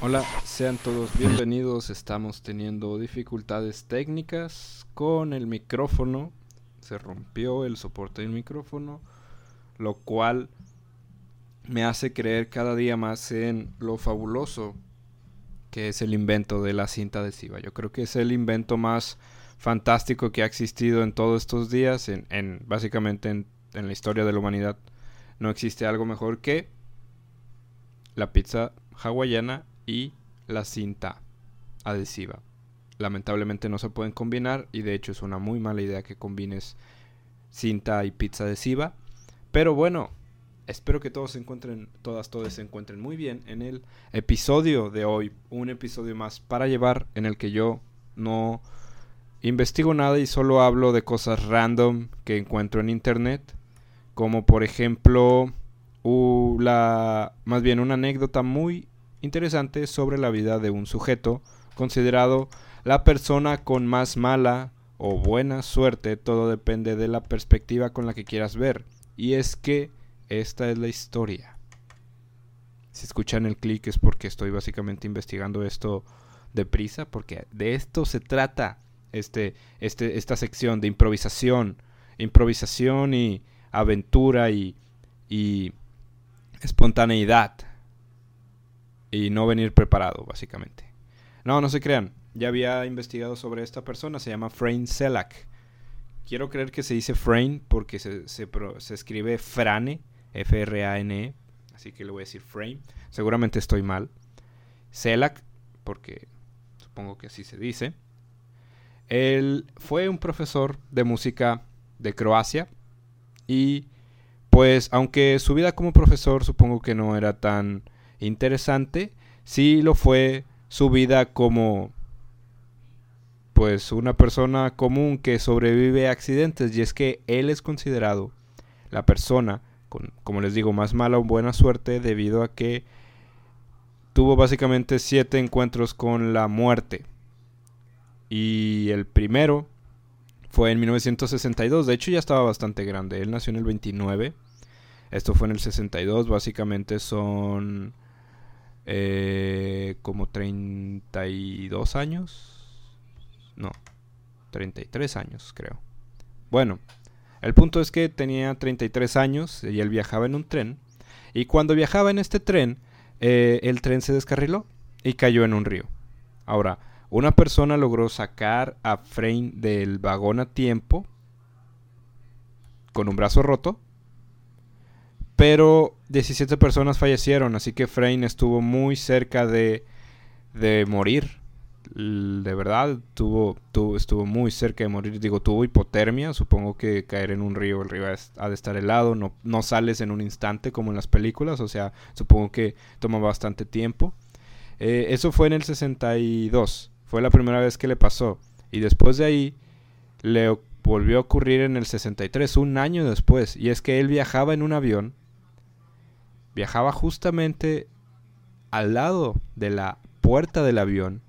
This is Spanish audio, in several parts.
Hola, sean todos bienvenidos. Estamos teniendo dificultades técnicas con el micrófono. Se rompió el soporte del micrófono, lo cual me hace creer cada día más en lo fabuloso que es el invento de la cinta adhesiva. Yo creo que es el invento más fantástico que ha existido en todos estos días, en, básicamente en, en la historia de la humanidad. No existe algo mejor que la pizza hawaiana y la cinta adhesiva. Lamentablemente no se pueden combinar y de hecho es una muy mala idea que combines cinta y pizza adhesiva. Pero bueno, espero que todos se encuentren, todas, todos se encuentren muy bien en el episodio de hoy. Un episodio más para llevar en el que yo no investigo nada y solo hablo de cosas random que encuentro en internet, como por ejemplo la más bien una anécdota muy interesante sobre la vida de un sujeto considerado la persona con más mala o buena suerte, todo depende de la perspectiva con la que quieras ver. Y es que esta es la historia. Si escuchan el clic es porque estoy básicamente investigando esto deprisa, porque de esto se trata este, este, esta sección de improvisación, improvisación y aventura y, espontaneidad y no venir preparado, básicamente. No, no se crean. Ya había investigado sobre esta persona, se llama Frane Selak. Quiero creer que se dice Frane porque se, se, escribe Frane, F-R-A-N-E, así que le voy a decir Frame. Seguramente estoy mal. Selak, porque supongo que así se dice. Él fue un profesor de música de Croacia y pues aunque su vida como profesor supongo que no era tan interesante, sí lo fue su vida como pues una persona común que sobrevive a accidentes y es que él es considerado la persona con, como les digo, más mala o buena suerte debido a que tuvo básicamente siete encuentros con la muerte. Y el primero fue en 1962. De hecho, ya estaba bastante grande. Él nació en el 29. Esto fue en el 62. Básicamente son eh, como 32 años. No, 33 años creo. Bueno, el punto es que tenía 33 años y él viajaba en un tren. Y cuando viajaba en este tren, eh, el tren se descarriló y cayó en un río. Ahora, una persona logró sacar a Frame del vagón a tiempo con un brazo roto, pero 17 personas fallecieron, así que Frame estuvo muy cerca de, de morir. De verdad, tuvo, tuvo, estuvo muy cerca de morir. Digo, tuvo hipotermia. Supongo que caer en un río, el río ha de estar helado. No, no sales en un instante como en las películas. O sea, supongo que toma bastante tiempo. Eh, eso fue en el 62. Fue la primera vez que le pasó. Y después de ahí le volvió a ocurrir en el 63, un año después. Y es que él viajaba en un avión. Viajaba justamente al lado de la puerta del avión.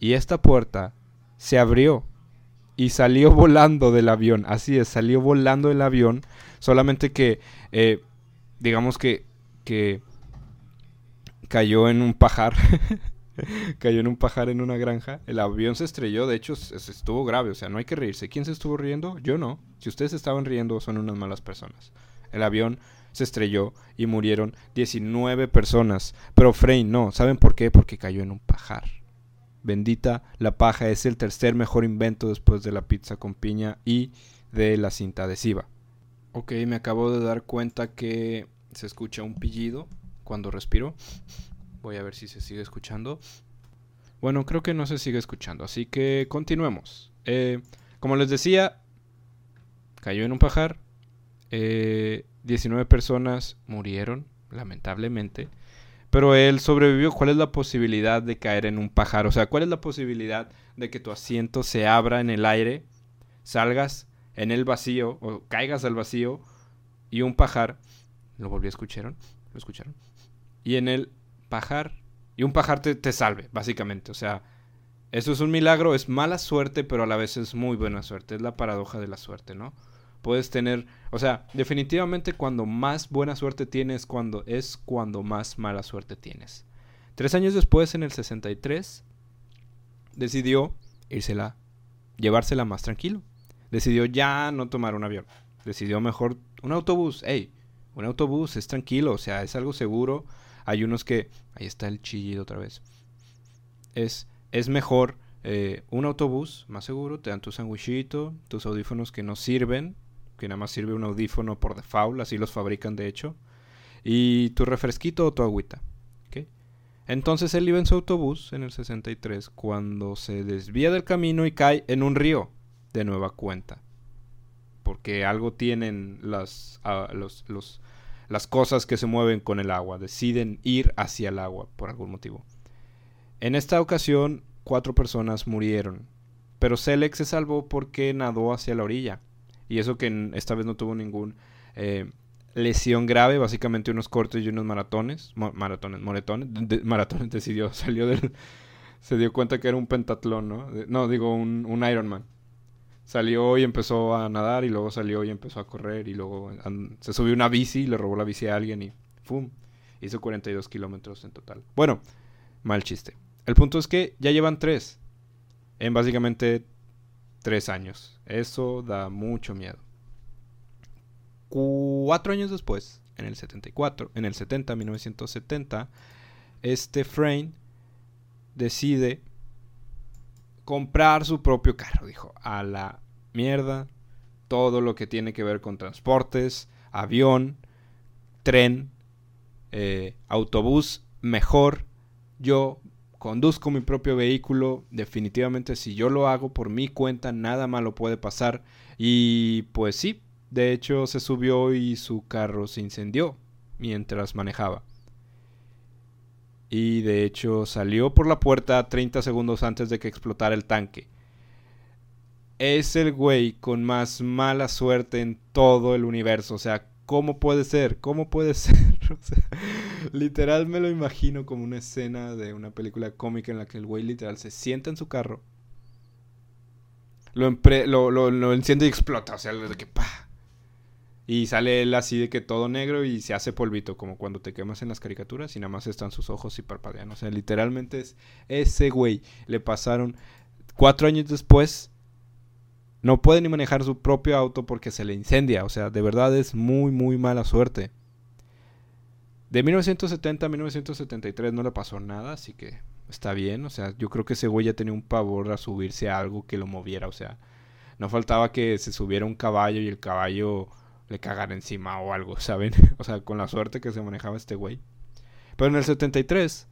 Y esta puerta se abrió y salió volando del avión. Así es, salió volando del avión. Solamente que, eh, digamos que, que cayó en un pajar. cayó en un pajar en una granja. El avión se estrelló, de hecho estuvo grave, o sea, no hay que reírse. ¿Quién se estuvo riendo? Yo no. Si ustedes estaban riendo, son unas malas personas. El avión se estrelló y murieron 19 personas. Pero Frey no, ¿saben por qué? Porque cayó en un pajar. Bendita la paja es el tercer mejor invento después de la pizza con piña y de la cinta adhesiva. Ok, me acabo de dar cuenta que se escucha un pillido cuando respiro. Voy a ver si se sigue escuchando. Bueno, creo que no se sigue escuchando, así que continuemos. Eh, como les decía, cayó en un pajar. 19 eh, personas murieron, lamentablemente. Pero él sobrevivió. ¿Cuál es la posibilidad de caer en un pajar? O sea, ¿cuál es la posibilidad de que tu asiento se abra en el aire, salgas en el vacío o caigas al vacío y un pajar... ¿Lo volví a escuchar? ¿Lo escucharon? Y en el pajar y un pajar te, salve, básicamente. O sea, eso es un milagro, es mala suerte, pero a la vez es muy buena suerte. Es la paradoja de la suerte, ¿no? Puedes tener, o sea, definitivamente cuando más buena suerte tienes cuando es cuando más mala suerte tienes. Tres años después, en el 63, decidió írsela, llevársela más tranquilo. Decidió ya no tomar un avión. Decidió mejor un autobús. Ey, un autobús es tranquilo, o sea, es algo seguro. Hay unos que, ahí está el chillido otra vez. Es, es mejor eh, un autobús, más seguro, te dan tu sandwichito, tus audífonos que no sirven, que nada más sirve un audífono por default, así los fabrican de hecho, y tu refresquito o tu agüita. Entonces él iba en su autobús en el 63 cuando se desvía del camino y cae en un río de nueva cuenta. Porque algo tienen las, ah, las cosas que se mueven con el agua, deciden ir hacia el agua por algún motivo. En esta ocasión cuatro personas murieron, pero Selec se salvó porque nadó hacia la orilla. Y eso que esta vez no tuvo ningún eh, lesión grave, básicamente unos cortes y unos maratones, maratones, moretones, maratones decidió, salió del, se dio cuenta que era un pentatlón, ¿no? no, digo, un, un Ironman. Salió y empezó a nadar y luego salió y empezó a correr y luego se subió una bici, le robó la bici a alguien y ¡fum! Hizo 42 kilómetros en total. Bueno, mal chiste. El punto es que ya llevan tres. En básicamente tres años. Eso da mucho miedo. Cuatro años después, en el 74, en el 70, 1970, este Frame decide comprar su propio carro. Dijo, a la mierda, todo lo que tiene que ver con transportes, avión, tren, eh, autobús, mejor yo conduzco mi propio vehículo, definitivamente si yo lo hago por mi cuenta, nada malo puede pasar. Y pues sí, de hecho, se subió y su carro se incendió mientras manejaba. Y de hecho salió por la puerta 30 segundos antes de que explotara el tanque. Es el güey con más mala suerte en todo el universo. O sea, ¿cómo puede ser? ¿Cómo puede ser? literal me lo imagino como una escena de una película cómica en la que el güey literal se sienta en su carro. Lo, lo, enciende y explota. O sea, de que pa y sale él así de que todo negro y se hace polvito, como cuando te quemas en las caricaturas y nada más están sus ojos y parpadean. O sea, literalmente es ese güey. Le pasaron cuatro años después. No puede ni manejar su propio auto porque se le incendia. O sea, de verdad es muy, muy mala suerte. De 1970 a 1973 no le pasó nada, así que está bien. O sea, yo creo que ese güey ya tenía un pavor a subirse a algo que lo moviera. O sea, no faltaba que se subiera un caballo y el caballo le cagar encima o algo, ¿saben? o sea, con la suerte que se manejaba este güey. Pero en el 73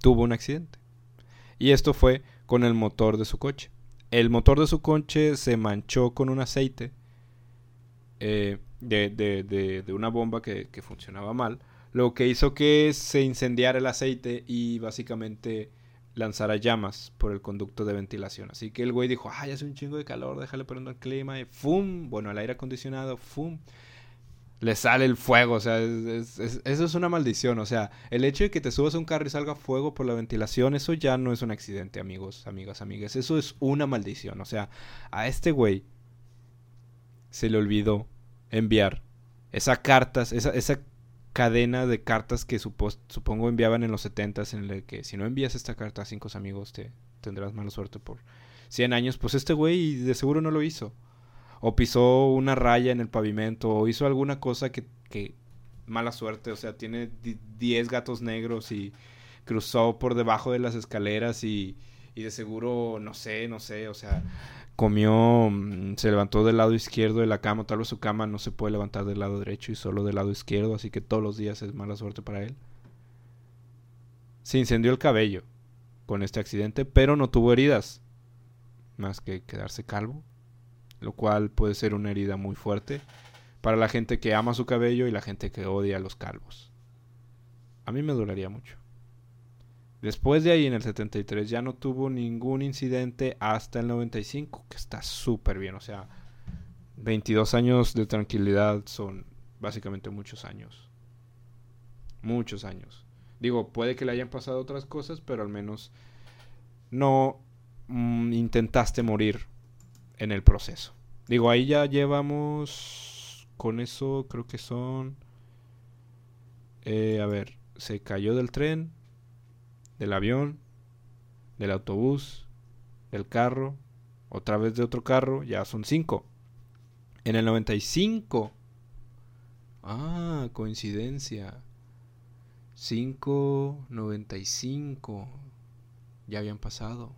tuvo un accidente. Y esto fue con el motor de su coche. El motor de su coche se manchó con un aceite eh, de, de, de, una bomba que funcionaba mal. Lo que hizo que se incendiara el aceite y básicamente lanzara llamas por el conducto de ventilación. Así que el güey dijo, ay, hace un chingo de calor, déjale prender el clima y ¡fum! Bueno, el aire acondicionado, ¡fum! Le sale el fuego, o sea, eso es una maldición, o sea, el hecho de que te subas a un carro y salga fuego por la ventilación, eso ya no es un accidente, amigos, amigas, amigas, eso es una maldición, o sea, a este güey se le olvidó enviar esa cartas, esa, esa cadena de cartas que supongo enviaban en los 70 en el que si no envías esta carta a cinco amigos te tendrás mala suerte por 100 años. Pues este güey de seguro no lo hizo. O pisó una raya en el pavimento o hizo alguna cosa que, que mala suerte. O sea, tiene 10 gatos negros y cruzó por debajo de las escaleras y, y de seguro, no sé, no sé, o sea, comió, mm, se levantó del lado izquierdo de la cama, tal vez su cama no se puede levantar del lado derecho y solo del lado izquierdo, así que todos los días es mala suerte para él. Se incendió el cabello con este accidente, pero no tuvo heridas, más que quedarse calvo, lo cual puede ser una herida muy fuerte para la gente que ama su cabello y la gente que odia a los calvos. A mí me dolería mucho. Después de ahí, en el 73, ya no tuvo ningún incidente hasta el 95, que está súper bien. O sea, 22 años de tranquilidad son básicamente muchos años. Muchos años. Digo, puede que le hayan pasado otras cosas, pero al menos no mm, intentaste morir en el proceso. Digo, ahí ya llevamos. Con eso creo que son. Eh, a ver, se cayó del tren, del avión, del autobús, del carro, otra vez de otro carro, ya son cinco. En el 95. Ah, coincidencia. 5.95. Ya habían pasado.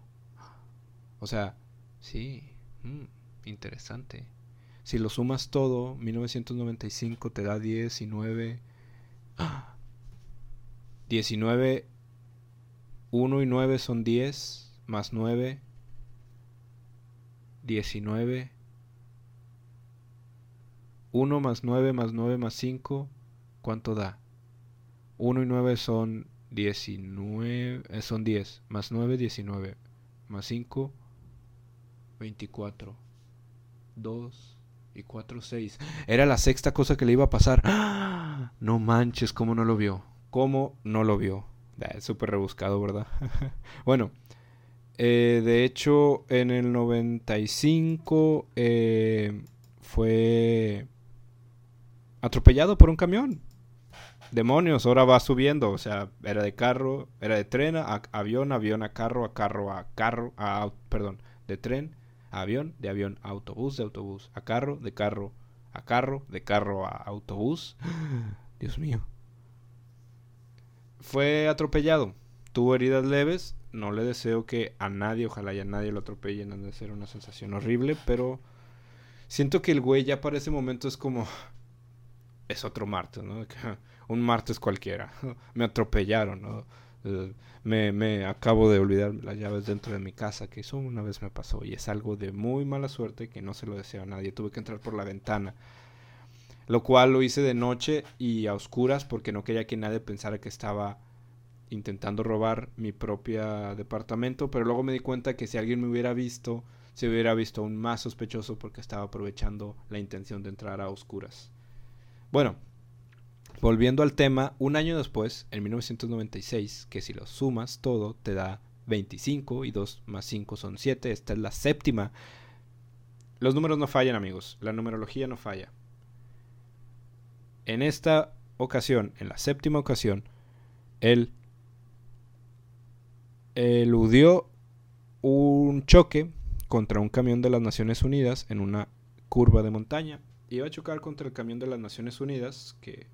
O sea, sí. Mm, interesante. Si lo sumas todo, 1995 te da 19. 19. 1 y 9 son 10. Más 9. 19. 1 más 9 más 9 más 5. ¿Cuánto da? 1 y 9 son 19. Eh, son 10. Más 9, 19. Más 5, 24. 2 y 4, 6. Era la sexta cosa que le iba a pasar. ¡Ah! No manches, ¿cómo no lo vio? ¿Cómo no lo vio? Es súper rebuscado, ¿verdad? bueno, eh, de hecho, en el 95 eh, fue atropellado por un camión. Demonios, ahora va subiendo. O sea, era de carro, era de tren a avión, avión a carro, a carro a carro, a, perdón, de tren a avión, de avión a autobús, de autobús a carro, de carro a carro, de carro a autobús. Dios mío. Fue atropellado. Tuvo heridas leves. No le deseo que a nadie, ojalá ya nadie lo atropelle. No de ser una sensación horrible, pero siento que el güey ya para ese momento es como es otro martes, ¿no? Un martes cualquiera. Me atropellaron, ¿no? Eh, me, me, acabo de olvidar las llaves dentro de mi casa, que eso una vez me pasó y es algo de muy mala suerte que no se lo deseo a nadie. Tuve que entrar por la ventana, lo cual lo hice de noche y a oscuras porque no quería que nadie pensara que estaba intentando robar mi propio departamento, pero luego me di cuenta que si alguien me hubiera visto, se hubiera visto aún más sospechoso porque estaba aprovechando la intención de entrar a oscuras. Bueno, volviendo al tema, un año después, en 1996, que si lo sumas todo te da 25 y 2 más 5 son 7, esta es la séptima. Los números no fallan amigos, la numerología no falla. En esta ocasión, en la séptima ocasión, él eludió un choque contra un camión de las Naciones Unidas en una curva de montaña iba a chocar contra el camión de las Naciones Unidas, que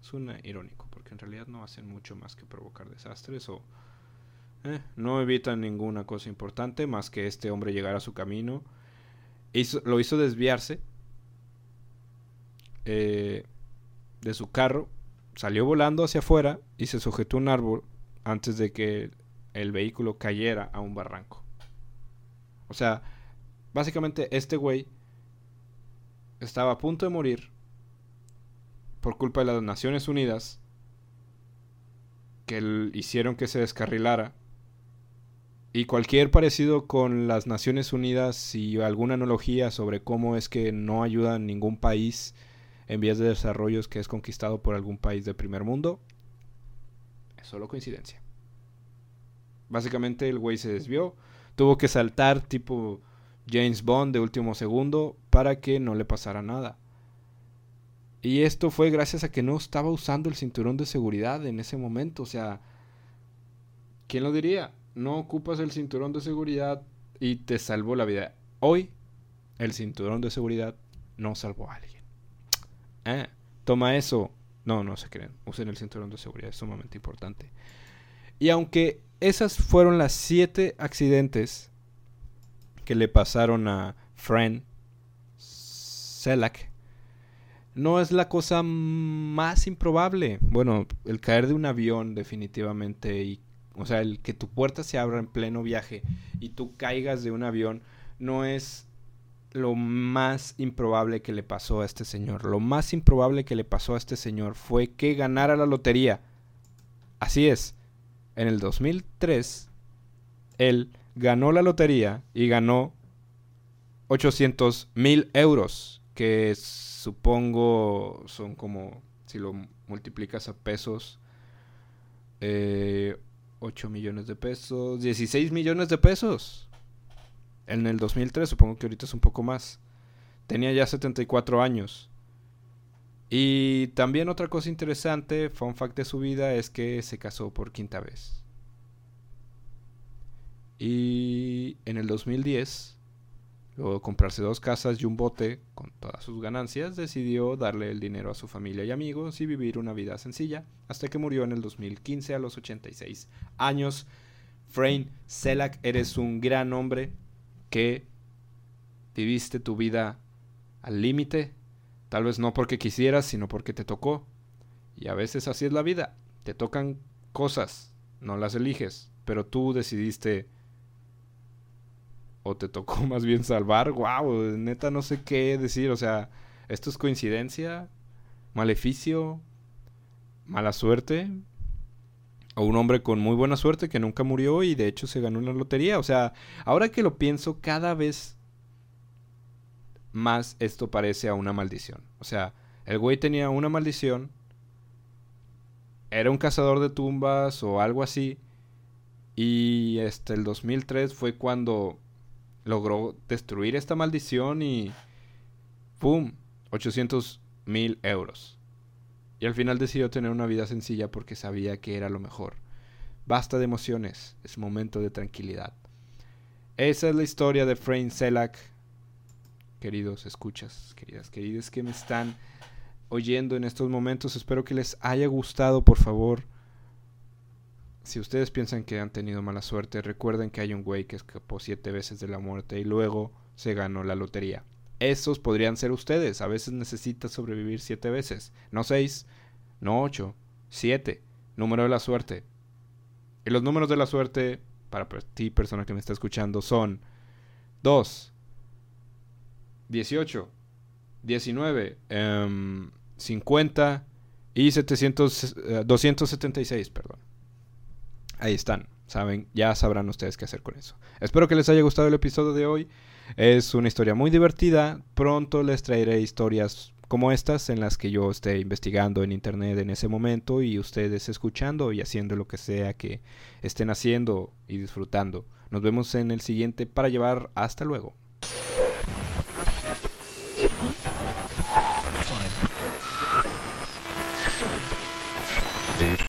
suena irónico, porque en realidad no hacen mucho más que provocar desastres o eh, no evitan ninguna cosa importante más que este hombre llegar a su camino. lo hizo desviarse eh, de su carro, salió volando hacia afuera y se sujetó a un árbol antes de que el vehículo cayera a un barranco. O sea, básicamente este güey estaba a punto de morir por culpa de las Naciones Unidas que hicieron que se descarrilara. Y cualquier parecido con las Naciones Unidas y alguna analogía sobre cómo es que no ayudan ningún país en vías de desarrollo que es conquistado por algún país del primer mundo, es solo coincidencia. Básicamente el güey se desvió, tuvo que saltar tipo James Bond de último segundo para que no le pasara nada. Y esto fue gracias a que no estaba usando el cinturón de seguridad en ese momento. O sea, ¿quién lo diría? No ocupas el cinturón de seguridad y te salvó la vida. Hoy, el cinturón de seguridad no salvó a alguien. Eh, toma eso. No, no se creen. Usen el cinturón de seguridad, es sumamente importante. Y aunque esas fueron las siete accidentes que le pasaron a Fran Selak no es la cosa más improbable. Bueno, el caer de un avión definitivamente y o sea, el que tu puerta se abra en pleno viaje y tú caigas de un avión no es lo más improbable que le pasó a este señor. Lo más improbable que le pasó a este señor fue que ganara la lotería. Así es. En el 2003 él ganó la lotería y ganó 800 mil euros, que supongo son como, si lo multiplicas a pesos, 8 eh, millones de pesos, 16 millones de pesos. En el 2003, supongo que ahorita es un poco más. Tenía ya 74 años. Y también otra cosa interesante, fun fact de su vida, es que se casó por quinta vez. Y en el 2010, luego de comprarse dos casas y un bote con todas sus ganancias, decidió darle el dinero a su familia y amigos y vivir una vida sencilla, hasta que murió en el 2015 a los 86 años. Frain Selak, eres un gran hombre que viviste tu vida al límite, tal vez no porque quisieras, sino porque te tocó. Y a veces así es la vida, te tocan cosas, no las eliges, pero tú decidiste o te tocó más bien salvar. Wow, neta no sé qué decir, o sea, esto es coincidencia, maleficio, mala suerte, o un hombre con muy buena suerte que nunca murió y de hecho se ganó una lotería. O sea, ahora que lo pienso, cada vez más esto parece a una maldición. O sea, el güey tenía una maldición, era un cazador de tumbas o algo así, y este, el 2003 fue cuando logró destruir esta maldición y ¡pum! 800 mil euros. Y al final decidió tener una vida sencilla porque sabía que era lo mejor. Basta de emociones, es momento de tranquilidad. Esa es la historia de Frame Selak queridos escuchas, queridas, queridas que me están oyendo en estos momentos. Espero que les haya gustado, por favor. Si ustedes piensan que han tenido mala suerte, recuerden que hay un güey que escapó siete veces de la muerte y luego se ganó la lotería. Esos podrían ser ustedes. A veces necesitas sobrevivir siete veces. No seis, no ocho, siete. Número de la suerte. Y los números de la suerte, para ti, persona que me está escuchando, son 2, 18, 19, 50 y 700, 276, eh, perdón. Ahí están, saben, ya sabrán ustedes qué hacer con eso. Espero que les haya gustado el episodio de hoy. Es una historia muy divertida. Pronto les traeré historias como estas en las que yo esté investigando en internet en ese momento y ustedes escuchando y haciendo lo que sea que estén haciendo y disfrutando. Nos vemos en el siguiente para llevar. Hasta luego.